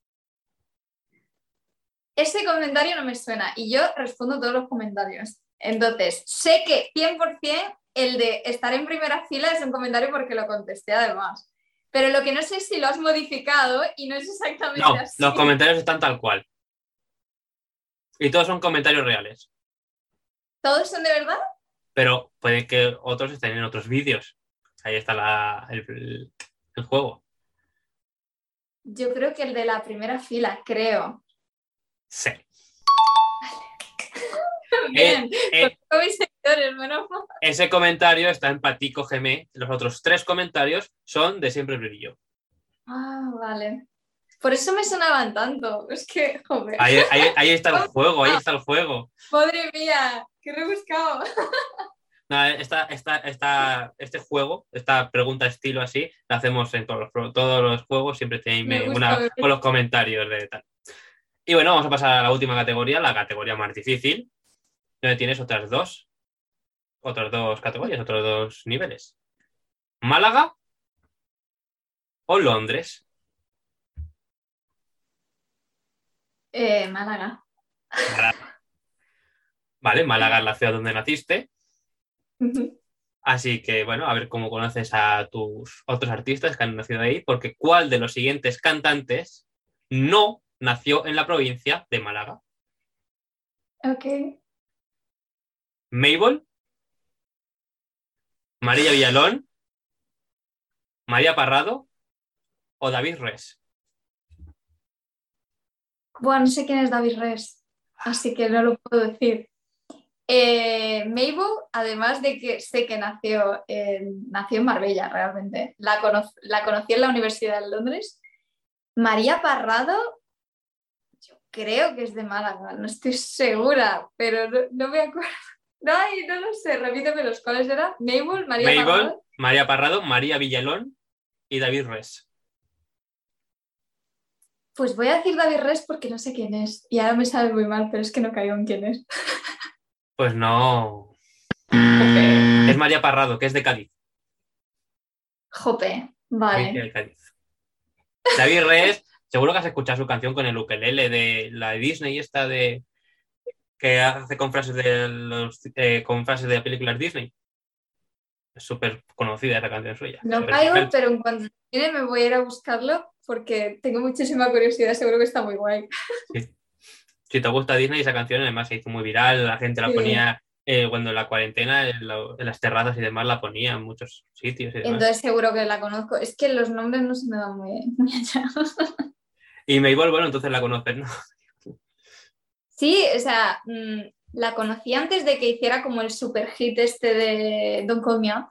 Ese comentario no me suena y yo respondo todos los comentarios. Entonces, sé que 100% el de estar en primera fila es un comentario porque lo contesté además. Pero lo que no sé es si lo has modificado y no es exactamente No, así. los comentarios están tal cual. Y todos son comentarios reales. ¿Todos son de verdad? Pero puede que otros estén en otros vídeos. Ahí está la- el, el juego. Yo creo que el de la primera fila, creo. Sí. Bien, Eh, menos mal. ese comentario está en Patico Gm. Los otros tres comentarios son de siempre brillo. Ah, vale. Por eso me sonaban tanto. Es que, joder. Ahí, ahí- ahí está el juego, ahí está el juego. Madre mía, qué rebuscado. Nada, esta, esta, esta- este juego, esta pregunta estilo así, la hacemos en todos los, todos los juegos, siempre gusta, una con los comentarios de tal. Y bueno, vamos a pasar a la última categoría, la categoría más difícil, donde tienes otras dos, otras dos categorías, otros dos niveles. Málaga o Londres. Eh, Málaga. Vale, Málaga es la ciudad donde naciste, así que bueno, a ver cómo conoces a tus otros artistas que han nacido ahí, porque ¿cuál de los siguientes cantantes no nació en la provincia de Málaga? ok. Mabel, María Villalón, María Parrado o David Res? Bueno, no sé quién es David Res, así que no lo puedo decir. Eh, Mabel, además de que sé que nació en, nació en Marbella realmente, la, cono- la conocí en la Universidad de Londres. María Parrado, yo creo que es de Málaga, no estoy segura, pero no, no me acuerdo. No, ay, no lo sé, repíteme los cuáles eran. Mabel, María Mabel, Parrado. María Parrado, María Villalón y David Res. Pues voy a decir David Res porque no sé quién es. Y ahora me sabe muy mal, pero es que no caigo en quién es. Pues no. Jope. Es María Parrado, que es de Cádiz. Jope. Vale. de Cádiz. David Res, seguro que has escuchado su canción con el ukelele de la de Disney, esta de que hace con frases de los eh, con frases de películas Disney. Es súper conocida esa canción suya. No caigo, pero en cuanto termine me voy a ir a buscarlo porque tengo muchísima curiosidad. Seguro que está muy guay. Si te gusta Disney, esa canción además se hizo muy viral, la gente la Sí. ponía eh, cuando la cuarentena, en, la- en las terrazas y demás la ponía en muchos sitios y demás. Entonces seguro que la conozco. Es que los nombres no se me dan muy, allá. Y Mabel, bueno, entonces la conoces, ¿no? Sí, o sea, mm, la conocí antes de que hiciera como el super hit este de Me Up.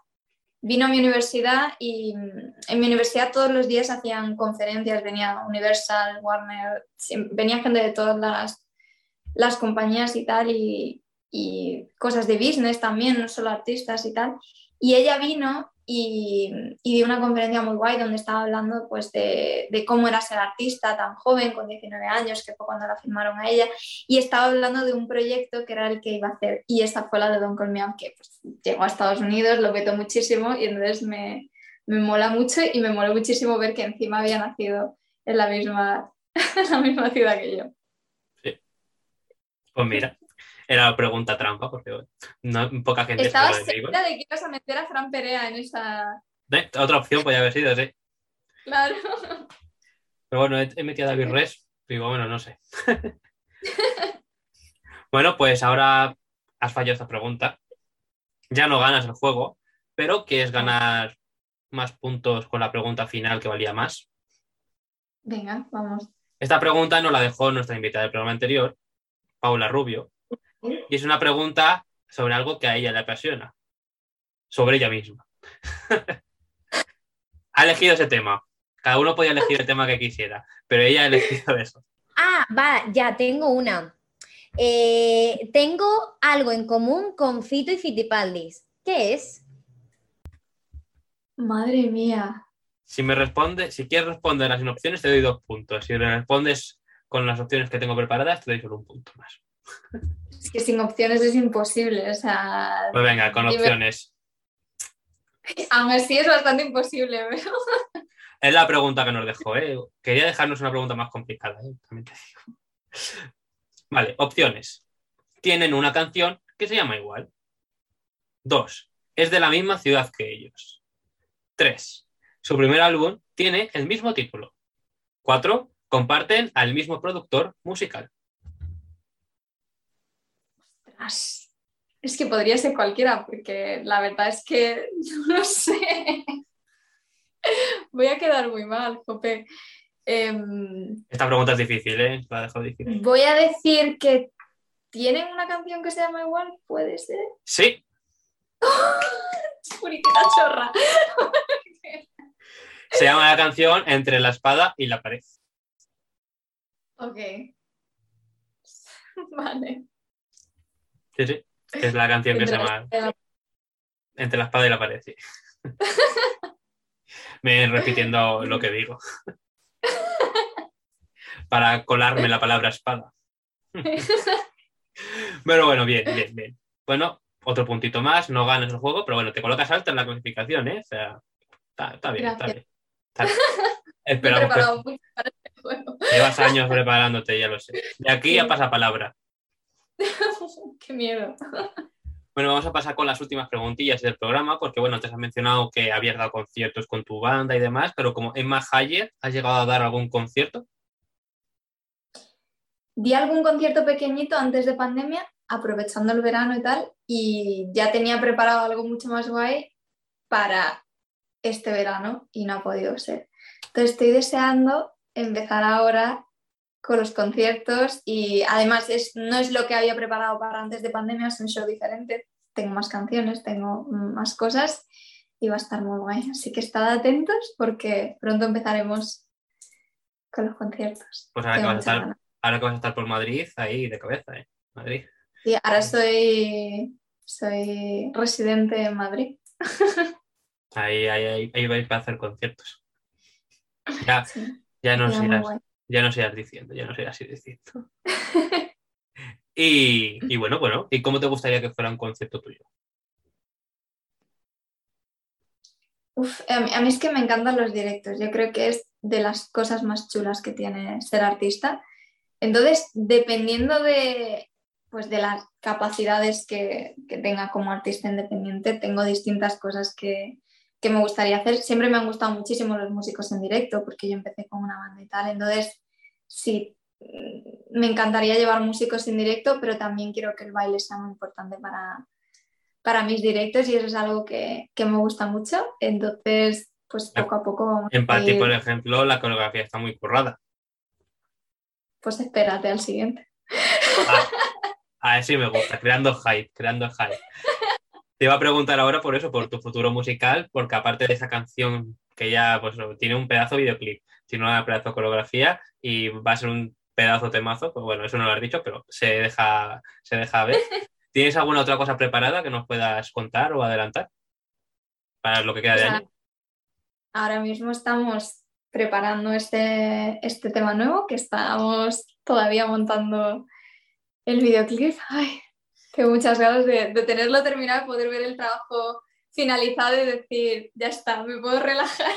Vino a mi universidad y mm, en mi universidad todos los días hacían conferencias, venía Universal, Warner, venía gente de todas las, las compañías y tal, y, y cosas de business también, no solo artistas y tal. Y ella vino y, y dio una conferencia muy guay donde estaba hablando pues de, cómo era ser artista tan joven, con 19 años, que fue cuando la firmaron a ella, y estaba hablando de un proyecto que era el que iba a hacer, y esa fue la de Don Call Me Up, que pues, llegó a Estados Unidos, lo vetó muchísimo, y entonces me, me mola mucho, y me moló muchísimo ver que encima había nacido en la misma, en la misma ciudad que yo. Pues mira, era la pregunta trampa, porque no, poca gente Estaba sabe de Mabel. segura de que ibas a meter a Fran Perea en esa... Eh, Otra opción podría haber sido, sí. Claro. Pero bueno, he, he metido a David Res. Digo, bueno, no sé. bueno, pues ahora has fallado esta pregunta. Ya no ganas el juego, pero quieres ganar más puntos con la pregunta final que valía más. Venga, vamos. Esta pregunta nos la dejó nuestra invitada del programa anterior, Paula Rubio. Y es una pregunta sobre algo que a ella le apasiona. Sobre ella misma. ha elegido ese tema. Cada uno podía elegir el tema que quisiera, pero ella ha elegido eso. Ah, va, ya tengo una. Eh, tengo algo en común con Fito y Fitipaldis. ¿Qué es? Madre mía. Si me responde, si quieres responder las sin opciones, te doy dos puntos. Si respondes con las opciones que tengo preparadas, te doy solo un punto más. Es que sin opciones es imposible. O sea, Pues venga, con opciones. aún así es bastante imposible. pero- Es la pregunta que nos dejó, ¿eh? Quería dejarnos una pregunta más complicada, ¿eh? También te digo. Vale, opciones. Tienen una canción que se llama igual. Dos. Es de la misma ciudad que ellos. Tres. Su primer álbum tiene el mismo título. Cuatro. Comparten al mismo productor musical. Es que podría ser cualquiera, porque la verdad es que no lo sé. Voy a quedar muy mal, Jope. Em, Esta pregunta es difícil, ¿eh? La dejo difícil. voy a decir que tienen una canción que se llama igual, puede ser. Sí, Puritita chorra. se llama la canción Entre la espada y la pared. Ok. Vale. Sí, sí. Es la canción que se llama Entre la espada y la pared, sí. Me repitiendo lo que digo. Para colarme la palabra espada. Pero bueno, bien, bien, bien. Bueno, otro puntito más, no ganas el juego, pero bueno, te colocas alto en la clasificación, ¿eh? O sea, está, está bien, está bien. Está bien. Esperamos que este juego. llevas años preparándote, ya lo sé. De aquí a pasapalabra. Qué miedo. Bueno, vamos a pasar con las últimas preguntillas del programa, porque bueno, antes has mencionado que habías dado conciertos con tu banda y demás, pero como Emma Hayer, ¿has llegado a dar algún concierto? Di algún concierto pequeñito antes de pandemia, aprovechando el verano y tal, y ya tenía preparado algo mucho más guay para este verano y no ha podido ser. Entonces estoy deseando empezar ahora con los conciertos y además es, no es lo que había preparado para antes de pandemia, es un show diferente. Tengo más canciones, tengo más cosas y va a estar muy guay. Así que estad atentos porque pronto empezaremos con los conciertos. Pues ahora que, vas a estar, ganas. ahora que vas a estar por Madrid, ahí de cabeza, ¿eh? Madrid. Y ahora soy, soy residente en Madrid. Ahí, ahí, ahí, ahí vais a hacer conciertos. Ya, Sí, ya nos queda muy irás, guay. Ya nos irás diciendo, ya nos irás diciendo. Y, y bueno, bueno, ¿y cómo te gustaría que fuera un concierto tuyo? Uf, a mí, a mí es que me encantan los directos. Yo creo que es de las cosas más chulas que tiene ser artista. Entonces, dependiendo de, pues, de las capacidades que, que tenga como artista independiente, tengo distintas cosas que, que me gustaría hacer. Siempre me han gustado muchísimo los músicos en directo porque yo empecé con una banda y tal. Entonces, sí, mm, me encantaría llevar músicos en directo, pero también quiero que el baile sea muy importante para, para mis directos y eso es algo que, que me gusta mucho. Entonces, pues poco a poco vamos En ir- por ejemplo, la coreografía está muy currada. Pues espérate al siguiente. Ah, a me gusta, creando hype, creando hype. Te iba a preguntar ahora por eso, por tu futuro musical, porque aparte de esa canción que ya pues, tiene un pedazo videoclip, tiene una pedazo coreografía y va a ser un pedazo temazo, pues bueno, eso no lo has dicho, pero se deja, se deja ver. ¿Tienes alguna otra cosa preparada que nos puedas contar o adelantar para lo que queda de O sea, año? Ahora mismo estamos preparando este, este tema nuevo que estamos todavía montando el videoclip. Ay, tengo muchas ganas de, de tenerlo terminado, poder ver el trabajo finalizado y decir, ya está, me puedo relajar.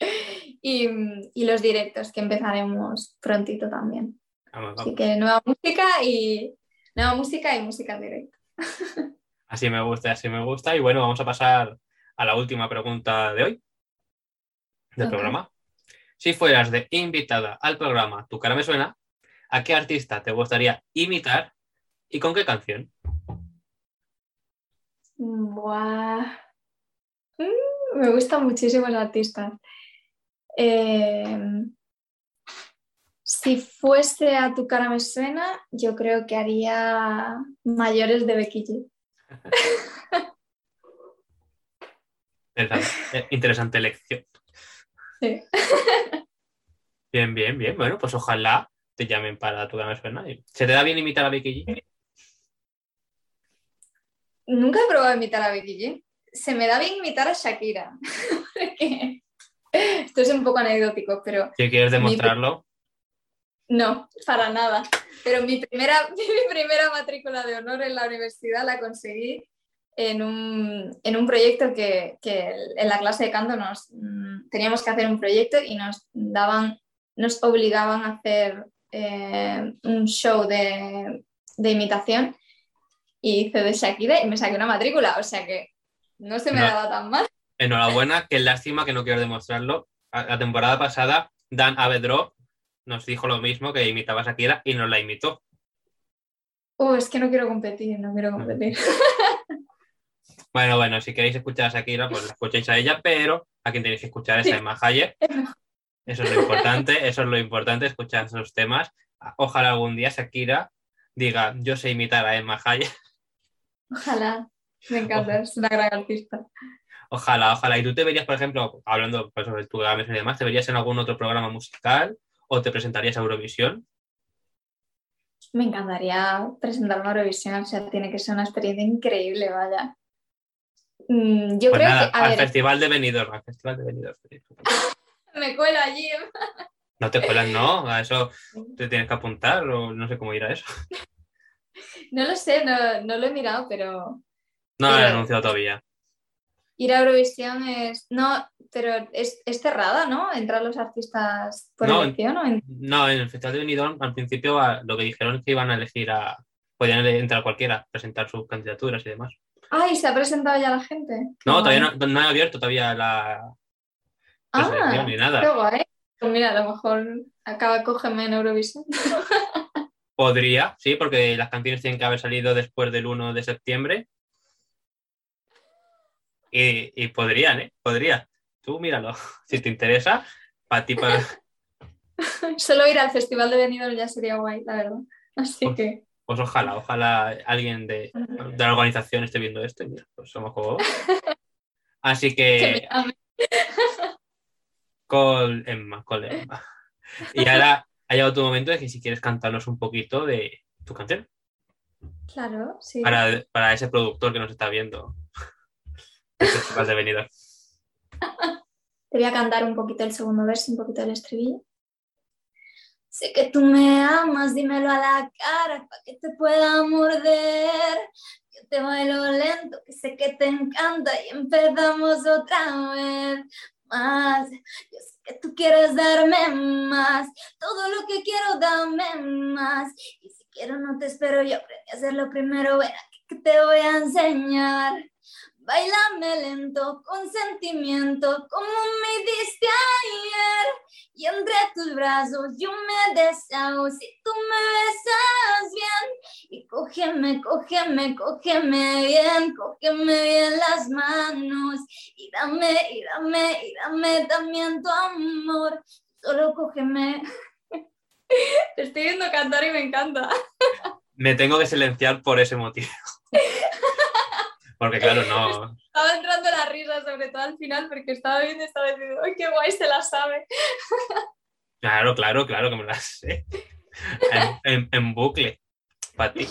y, y los directos que empezaremos prontito también. Vamos, Así que nueva música y nueva música y música en directo. Así me gusta, así me gusta. Y bueno, vamos a pasar a la última pregunta de hoy del programa. Si fueras de invitada al programa Tu cara me suena, ¿a qué artista te gustaría imitar y con qué canción? Buah. Mm, me gustan muchísimos artistas. Eh, si fuese a tu cara me suena, yo creo que haría mayores de Becky G. Interesante, eh, interesante elección. Sí. Bien, bien, bien. Bueno, pues ojalá te llamen para Tu cara me suena. ¿Se te da bien imitar a Becky G? Nunca he probado imitar a Becky G. Se me da bien imitar a Shakira. Porque Esto es un poco anecdótico, pero Si quieres demostrarlo, No, para nada. Pero mi primera, mi primera matrícula de honor en la universidad la conseguí en un, en un proyecto que, que en la clase de canto nos mm, teníamos que hacer un proyecto y nos daban, nos obligaban a hacer eh, un show de, de imitación y hice de Shakira y me saqué una matrícula, o sea que no se me No. daba tan mal. enhorabuena. Qué lástima que no quiero demostrarlo. La temporada pasada, Dan Avedro nos dijo lo mismo, que imitaba a Shakira y nos la imitó. Oh, es que no quiero competir, no quiero competir. Bueno, bueno, si queréis escuchar a Shakira, pues la escucháis a ella, pero a quien tenéis que escuchar es a Emma Hayer. Eso es lo importante, eso es lo importante, escuchar esos temas. Ojalá algún día Shakira diga, yo sé imitar a Emma Hayer. Ojalá, me encanta, es una gran artista. Ojalá, ojalá. ¿Y tú te verías, por ejemplo, hablando pues, sobre tu y demás, te verías en algún otro programa musical o te presentarías a Eurovisión? Me encantaría presentar una Eurovisión, o sea, tiene que ser una experiencia increíble, vaya. Mm, Yo Pues creo nada, que, a al ver, Festival de Benidorm, al Festival de Benidorm. me cuelo allí. No te cuelas, no, a eso te tienes que apuntar o no sé cómo ir a eso. No lo sé, no, no lo he mirado, pero No lo he anunciado todavía. ir a Eurovisión es. No, pero es, es cerrada, ¿no? Entrar los artistas por No, elección o en- No, en el Festival de Benidorm al principio lo que dijeron es que iban a elegir a... Podían entrar cualquiera, presentar sus candidaturas y demás. ¡Ay! ¿Se ha presentado ya la gente? No, todavía no, no he abierto todavía la Ah, ni nada. qué guay. Pues mira, a lo mejor acaba cógeme en Eurovisión. Podría, sí, porque las canciones tienen que haber salido después del 1 de septiembre. Y, y podrían, ¿eh? Podría. Tú míralo. Si te interesa, para ti, para... Solo ir al Festival de Benidorm ya sería guay, la verdad. Así Pues- que Pues ojalá, ojalá alguien de, de la organización esté viendo esto y mira, pues somos como... Así que que con Emma, con Emma. Y ahora ha llegado tu momento de que si quieres cantarnos un poquito de tu canción Claro, sí. para, para ese productor que nos está viendo. Festival de Benidorm. Te voy a cantar un poquito el segundo verso, un poquito el estribillo. Sé que tú me amas, dímelo a la cara para que te pueda morder. Yo te bailo lento, que sé que te encanta y empezamos otra vez. Más, yo sé que tú quieres darme más. Todo lo que quiero, dame más. Y si quiero, no te espero, yo aprendí a hacerlo primero. Aquí que te voy a enseñar. Bailame lento, con sentimiento, como me diste ayer. Y entre tus brazos yo me deshago si tú me besas bien. Y cógeme, cógeme, cógeme bien, cógeme bien las manos. Y dame, y dame, y dame también tu amor. Solo cógeme. Te estoy viendo cantar y me encanta. Me tengo que silenciar por ese motivo. Porque claro, no, Estaba entrando la risa, sobre todo al final, porque estaba viendo y estaba diciendo, ¡ay, qué guay se la sabe! Claro, claro, claro que me las sé. En, en- en bucle. Para ti.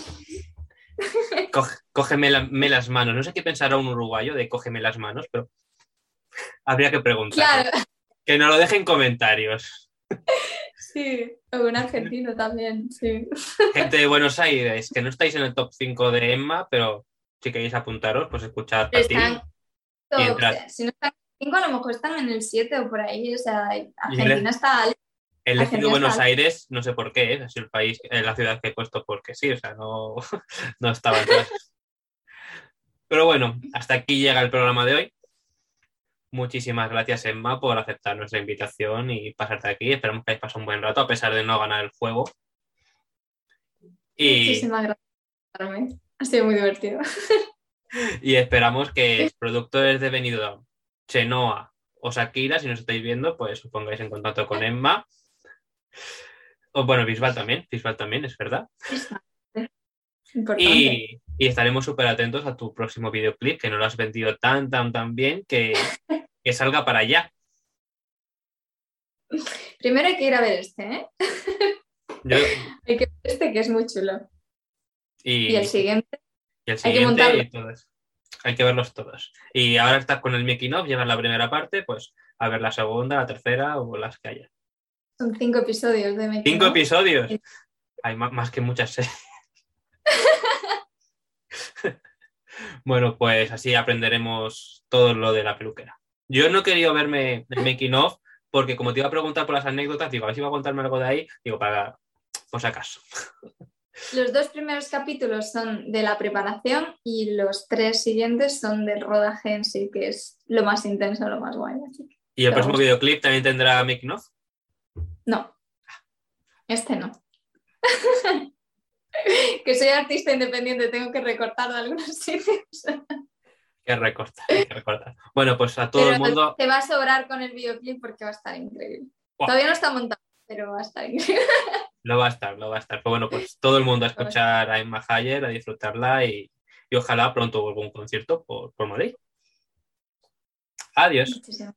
Coge- cógeme la- me las manos. No sé qué pensará un uruguayo de cógeme las manos, pero habría que preguntar. Claro, Que nos lo deje en comentarios. sí, o un argentino también, sí. Gente de Buenos Aires, que no estáis en el top 5 de Emma, pero si queréis apuntaros, pues escuchar para ti. Y entrar. si no están en 5, a lo mejor están en el 7 o por ahí, o sea, Argentina está alta. He elegido Buenos Aires, no sé por qué, ¿eh? ha sido el país, eh, la ciudad que he puesto porque sí, o sea, no, no estaba atrás. Pero bueno, hasta aquí llega el programa de hoy. Muchísimas gracias, Emma, por aceptar nuestra invitación y pasarte aquí. Esperamos que hayáis pasado un buen rato, a pesar de no ganar el juego. Y, Muchísimas gracias. Ha sido muy divertido. y esperamos que productores de Benidorm, Chenoa o Shakira, si nos estáis viendo, pues os pongáis en contacto con Emma. O bueno, Bisbal también, Bisbal también, es verdad. Importante. Y, y estaremos súper atentos a tu próximo videoclip, que no lo has vendido tan, tan, tan bien que, que salga para allá. Primero hay que ir a ver este, ¿eh? Yo- Hay que ver este que es muy chulo. y, Y el siguiente, y el hay que siguiente y todos. Hay que verlos todos. Y ahora estás con el making of, llevas la primera parte, pues a ver la segunda, la tercera o las que haya. Son cinco episodios de Making Cinco episodios. Hay más, que muchas series. bueno, pues así aprenderemos todo lo de la peluquera. Yo no he querido verme el making of porque como te iba a preguntar por las anécdotas, digo, a ver si iba a contarme algo de ahí, digo, para, por si acaso. Los dos primeros capítulos son de la preparación y los tres siguientes son del rodaje en sí, que es lo más intenso, lo más guay. así que- ¿Y el próximo videoclip también tendrá making of? No, este no. que soy artista independiente, tengo que recortar de algunos sitios. Que recortar, hay que recortar. Bueno, pues a todo Pero el mundo... te va a sobrar con el videoclip porque va a estar increíble. Todavía no está montado, pero va a estar increíble. Lo va a estar, lo va a estar. Pero bueno, pues todo el mundo a escuchar a Emma Hayer, a disfrutarla y, y ojalá pronto vuelva un concierto por, por Madrid. Adiós. Muchísimas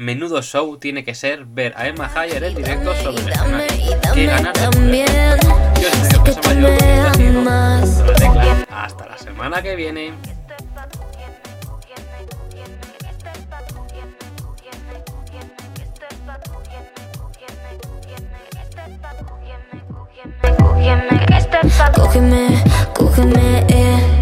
Menudo show tiene que ser ver a Emma Hayer en directo sobre el escenario. Yo soy que amas. Solo teclas. Hasta la semana que viene. Cógeme, cógeme, eh,